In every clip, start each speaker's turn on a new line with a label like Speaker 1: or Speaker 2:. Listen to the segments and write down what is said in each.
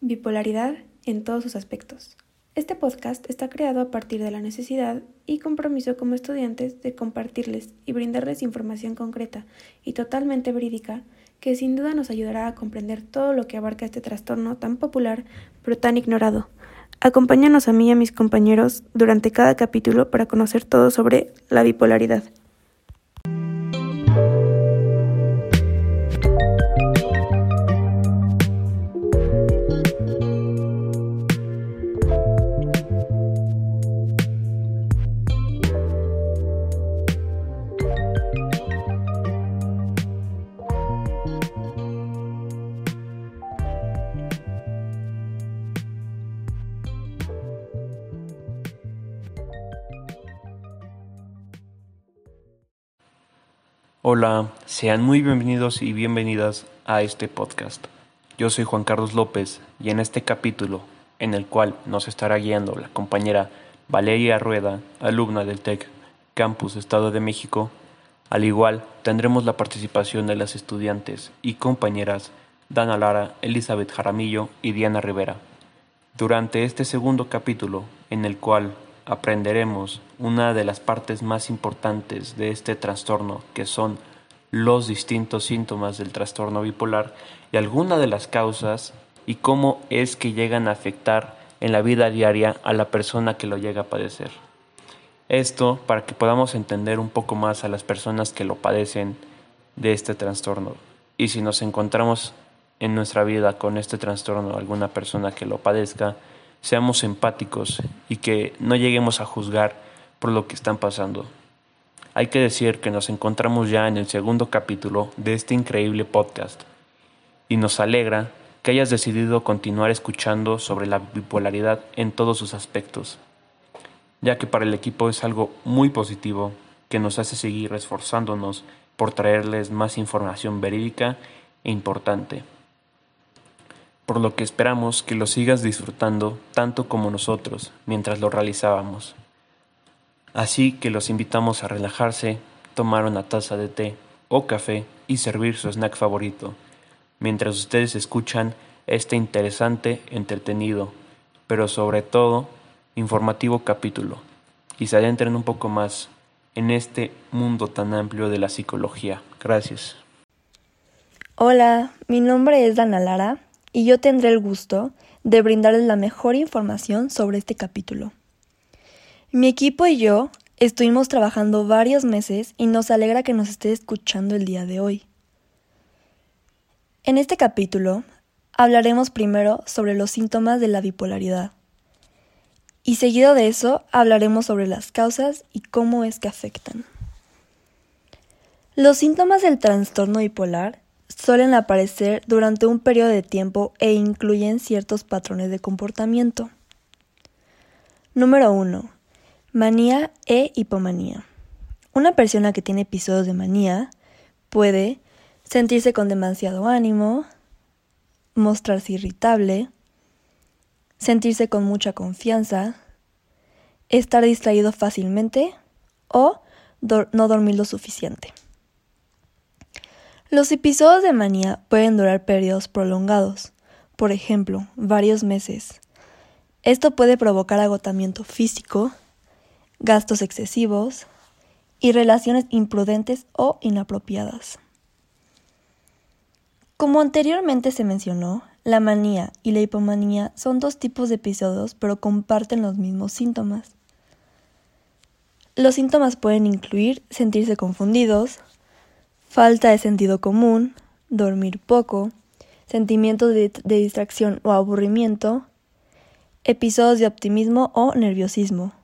Speaker 1: Bipolaridad en todos sus aspectos. Este podcast está creado a partir de la necesidad y compromiso como estudiantes de compartirles y brindarles información concreta y totalmente verídica que sin duda nos ayudará a comprender todo lo que abarca este trastorno tan popular pero tan ignorado. Acompáñanos a mí y a mis compañeros durante cada capítulo para conocer todo sobre la bipolaridad.
Speaker 2: Hola, sean muy bienvenidos y bienvenidas a este podcast. Yo soy Juan Carlos López y en este capítulo, en el cual nos estará guiando la compañera Valeria Rueda, alumna del TEC Campus Estado de México, al igual tendremos la participación de las estudiantes y compañeras Dana Lara, Elizabeth Jaramillo y Diana Rivera. Durante este segundo capítulo, en el cual aprenderemos una de las partes más importantes de este trastorno, que son los distintos síntomas del trastorno bipolar y algunas de las causas y cómo es que llegan a afectar en la vida diaria a la persona que lo llega a padecer. Esto para que podamos entender un poco más a las personas que lo padecen de este trastorno. Y si nos encontramos en nuestra vida con este trastorno, alguna persona que lo padezca, seamos empáticos y que no lleguemos a juzgar por lo que están pasando. Hay que decir que nos encontramos ya en el segundo capítulo de este increíble podcast y nos alegra que hayas decidido continuar escuchando sobre la bipolaridad en todos sus aspectos, ya que para el equipo es algo muy positivo que nos hace seguir esforzándonos por traerles más información verídica e importante por lo que esperamos que lo sigas disfrutando tanto como nosotros mientras lo realizábamos. Así que los invitamos a relajarse, tomar una taza de té o café y servir su snack favorito, mientras ustedes escuchan este interesante, entretenido, pero sobre todo informativo capítulo y se adentren un poco más en este mundo tan amplio de la psicología. Gracias.
Speaker 3: Hola, mi nombre es Dana Lara y yo tendré el gusto de brindarles la mejor información sobre este capítulo. Mi equipo y yo estuvimos trabajando varios meses y nos alegra que nos esté escuchando el día de hoy. En este capítulo hablaremos primero sobre los síntomas de la bipolaridad y seguido de eso hablaremos sobre las causas y cómo es que afectan. Los síntomas del trastorno bipolar suelen aparecer durante un periodo de tiempo e incluyen ciertos patrones de comportamiento. Número 1. Manía e hipomanía. Una persona que tiene episodios de manía puede sentirse con demasiado ánimo, mostrarse irritable, sentirse con mucha confianza, estar distraído fácilmente o no dormir lo suficiente. Los episodios de manía pueden durar periodos prolongados, por ejemplo, varios meses. Esto puede provocar agotamiento físico, gastos excesivos y relaciones imprudentes o inapropiadas. Como anteriormente se mencionó, la manía y la hipomanía son dos tipos de episodios pero comparten los mismos síntomas. Los síntomas pueden incluir sentirse confundidos, falta de sentido común, dormir poco, sentimientos de, distracción o aburrimiento, episodios de optimismo o nerviosismo,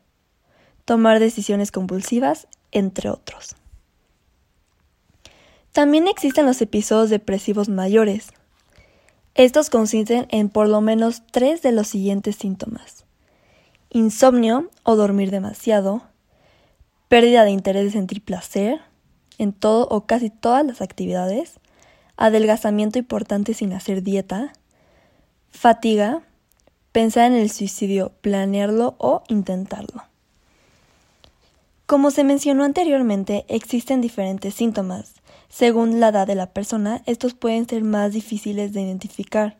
Speaker 3: tomar decisiones compulsivas, entre otros. También existen los episodios depresivos mayores. Estos consisten en por lo menos tres de los siguientes síntomas. Insomnio o dormir demasiado, pérdida de interés de sentir placer, en todo o casi todas las actividades, adelgazamiento importante sin hacer dieta, fatiga, pensar en el suicidio, planearlo o intentarlo. Como se mencionó anteriormente, existen diferentes síntomas. Según la edad de la persona, estos pueden ser más difíciles de identificar.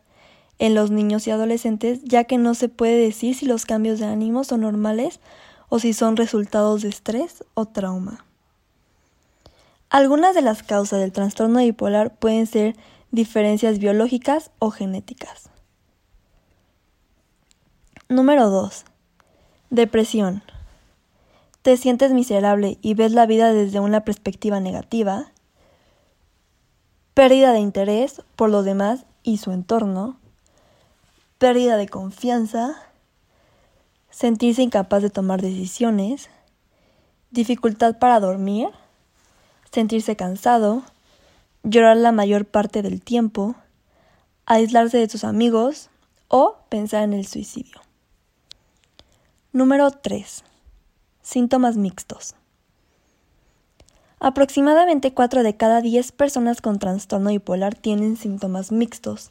Speaker 3: en los niños y adolescentes, ya que no se puede decir si los cambios de ánimo son normales o si son resultados de estrés o trauma. Algunas de las causas del trastorno bipolar pueden ser diferencias biológicas o genéticas. Número 2. Depresión. ¿Te sientes miserable y ves la vida desde una perspectiva negativa? Pérdida de interés por lo demás y su entorno. Pérdida de confianza. Sentirse incapaz de tomar decisiones. Dificultad para dormir. Sentirse cansado. Llorar la mayor parte del tiempo. Aislarse de sus amigos o pensar en el suicidio. Número 3. Síntomas mixtos. Aproximadamente 4 de cada 10 personas con trastorno bipolar tienen síntomas mixtos.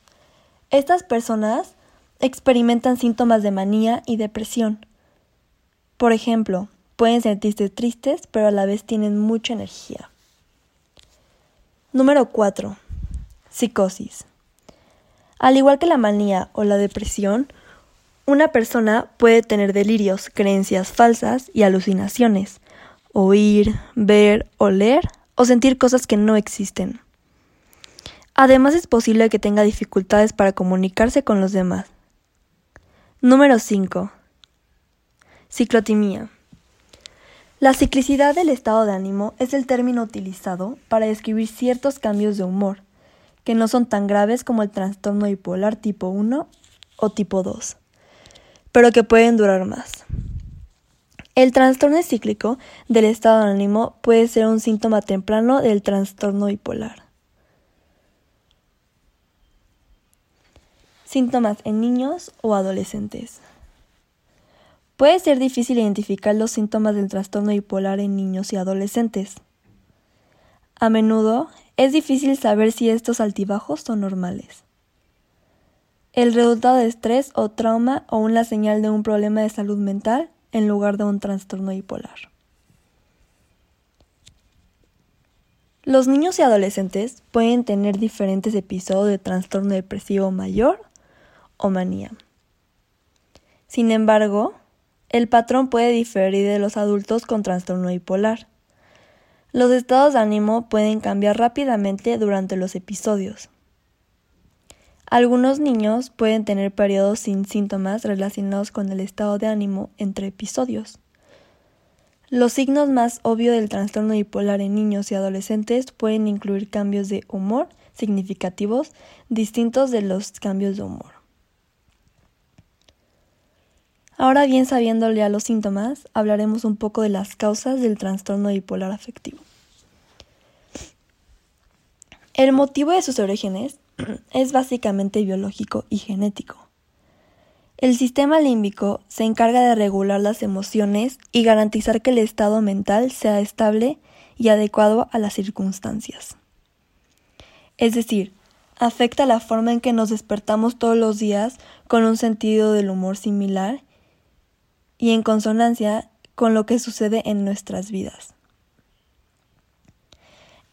Speaker 3: Estas personas experimentan síntomas de manía y depresión. Por ejemplo, pueden sentirse tristes, pero a la vez tienen mucha energía. Número 4. Psicosis. Al igual que la manía o la depresión, una persona puede tener delirios, creencias falsas y alucinaciones, oír, ver, oler o sentir cosas que no existen. Además es posible que tenga dificultades para comunicarse con los demás. Número 5. Ciclotimía. La ciclicidad del estado de ánimo es el término utilizado para describir ciertos cambios de humor, que no son tan graves como el trastorno bipolar tipo 1 o tipo 2 pero que pueden durar más. El trastorno cíclico del estado de ánimo puede ser un síntoma temprano del trastorno bipolar. Síntomas en niños o adolescentes. Puede ser difícil identificar los síntomas del trastorno bipolar en niños y adolescentes. A menudo es difícil saber si estos altibajos son normales el resultado de estrés o trauma o una señal de un problema de salud mental en lugar de un trastorno bipolar. Los niños y adolescentes pueden tener diferentes episodios de trastorno depresivo mayor o manía. Sin embargo, el patrón puede diferir de los adultos con trastorno bipolar. Los estados de ánimo pueden cambiar rápidamente durante los episodios. Algunos niños pueden tener periodos sin síntomas relacionados con el estado de ánimo entre episodios. Los signos más obvios del trastorno bipolar en niños y adolescentes pueden incluir cambios de humor significativos distintos de los cambios de humor. Ahora bien, sabiendo ya los síntomas, hablaremos un poco de las causas del trastorno bipolar afectivo. El motivo de sus orígenes es básicamente biológico y genético. El sistema límbico se encarga de regular las emociones y garantizar que el estado mental sea estable y adecuado a las circunstancias. Es decir, afecta la forma en que nos despertamos todos los días con un sentido del humor similar y en consonancia con lo que sucede en nuestras vidas.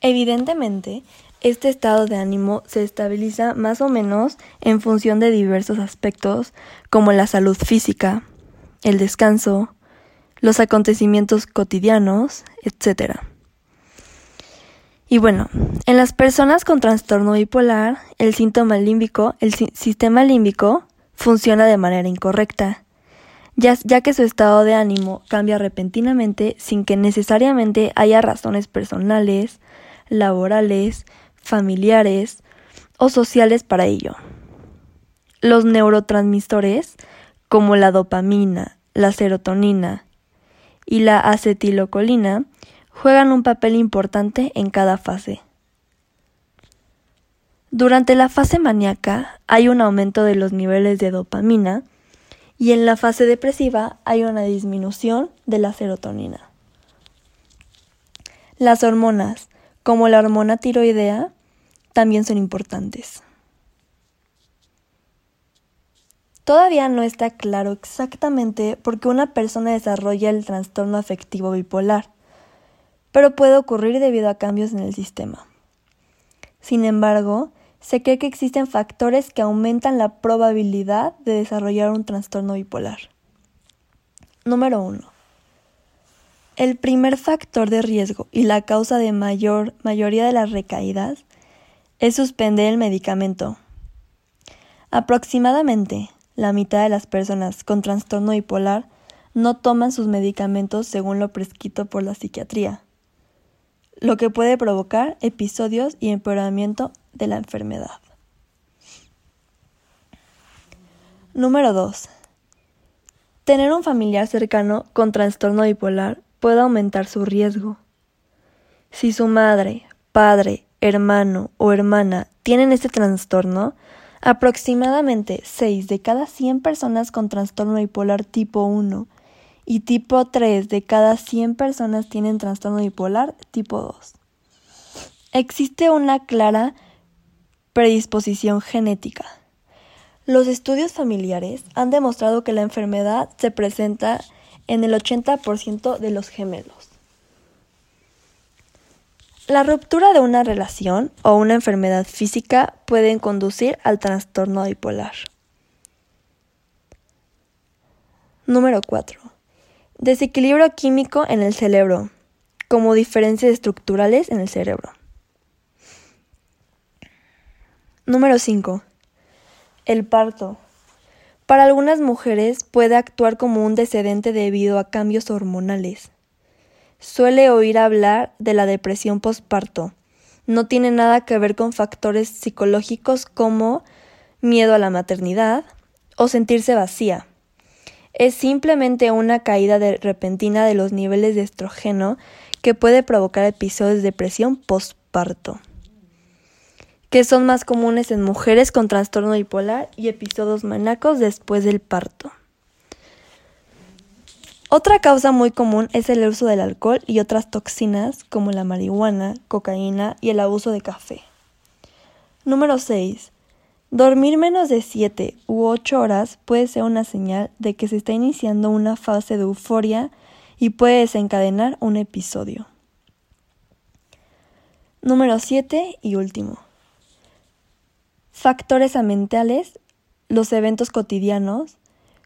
Speaker 3: Evidentemente, este estado de ánimo se estabiliza más o menos en función de diversos aspectos como la salud física, el descanso, los acontecimientos cotidianos, etc. Y bueno, en las personas con trastorno bipolar, el síntoma límbico, el sistema límbico funciona de manera incorrecta, ya, que su estado de ánimo cambia repentinamente sin que necesariamente haya razones personales, laborales, familiares o sociales para ello. Los neurotransmisores, como la dopamina, la serotonina y la acetilocolina, juegan un papel importante en cada fase. Durante la fase maníaca hay un aumento de los niveles de dopamina y en la fase depresiva hay una disminución de la serotonina. Las hormonas, como la hormona tiroidea, también son importantes. Todavía no está claro exactamente por qué una persona desarrolla el trastorno afectivo bipolar, pero puede ocurrir debido a cambios en el sistema. Sin embargo, se cree que existen factores que aumentan la probabilidad de desarrollar un trastorno bipolar. Número 1. El primer factor de riesgo y la causa de mayor mayoría de las recaídas es suspender el medicamento. Aproximadamente la mitad de las personas con trastorno bipolar no toman sus medicamentos según lo prescrito por la psiquiatría, lo que puede provocar episodios y empeoramiento de la enfermedad. Número 2. Tener un familiar cercano con trastorno bipolar puede aumentar su riesgo. Si su madre, padre, hermano o hermana tienen este trastorno, aproximadamente 6 de cada 100 personas con trastorno bipolar tipo 1 y tipo 3 de cada 100 personas tienen trastorno bipolar tipo 2. Existe una clara predisposición genética. Los estudios familiares han demostrado que la enfermedad se presenta en el 80% de los gemelos. La ruptura de una relación o una enfermedad física pueden conducir al trastorno bipolar. Número 4. Desequilibrio químico en el cerebro, como diferencias estructurales en el cerebro. Número 5. El parto. Para algunas mujeres puede actuar como un decedente debido a cambios hormonales suele oír hablar de la depresión postparto. No tiene nada que ver con factores psicológicos como miedo a la maternidad o sentirse vacía. Es simplemente una caída repentina de los niveles de estrógeno que puede provocar episodios de depresión postparto, que son más comunes en mujeres con trastorno bipolar y episodios maníacos después del parto. Otra causa muy común es el uso del alcohol y otras toxinas como la marihuana, cocaína y el abuso de café. Número 6. Dormir menos de 7 u 8 horas puede ser una señal de que se está iniciando una fase de euforia y puede desencadenar un episodio. Número 7 y último. Factores ambientales, los eventos cotidianos,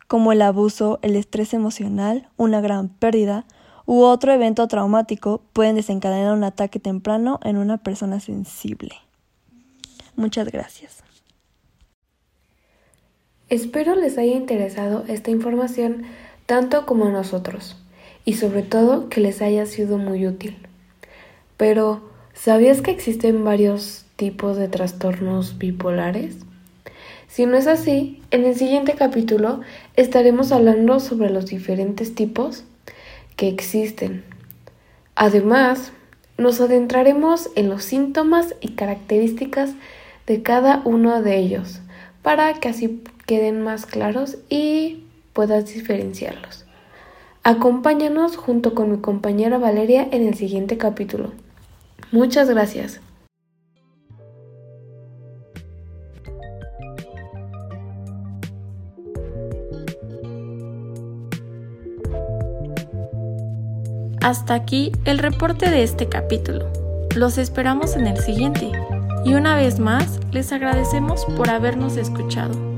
Speaker 3: como el abuso, el estrés emocional, una gran pérdida u otro evento traumático pueden desencadenar un ataque temprano en una persona sensible. Muchas gracias.
Speaker 1: Espero les haya interesado esta información tanto como a nosotros y sobre todo que les haya sido muy útil. Pero, ¿sabías que existen varios tipos de trastornos bipolares? Si no es así, en el siguiente capítulo estaremos hablando sobre los diferentes tipos que existen. Además, nos adentraremos en los síntomas y características de cada uno de ellos para que así queden más claros y puedas diferenciarlos. Acompáñanos junto con mi compañera Valeria en el siguiente capítulo. Muchas gracias.
Speaker 4: Hasta aquí el reporte de este capítulo. Los esperamos en el siguiente. Y una vez más, les agradecemos por habernos escuchado.